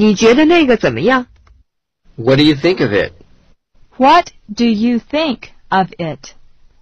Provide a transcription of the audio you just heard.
你觉得那个怎么样？What do you think of it? What do you think of it?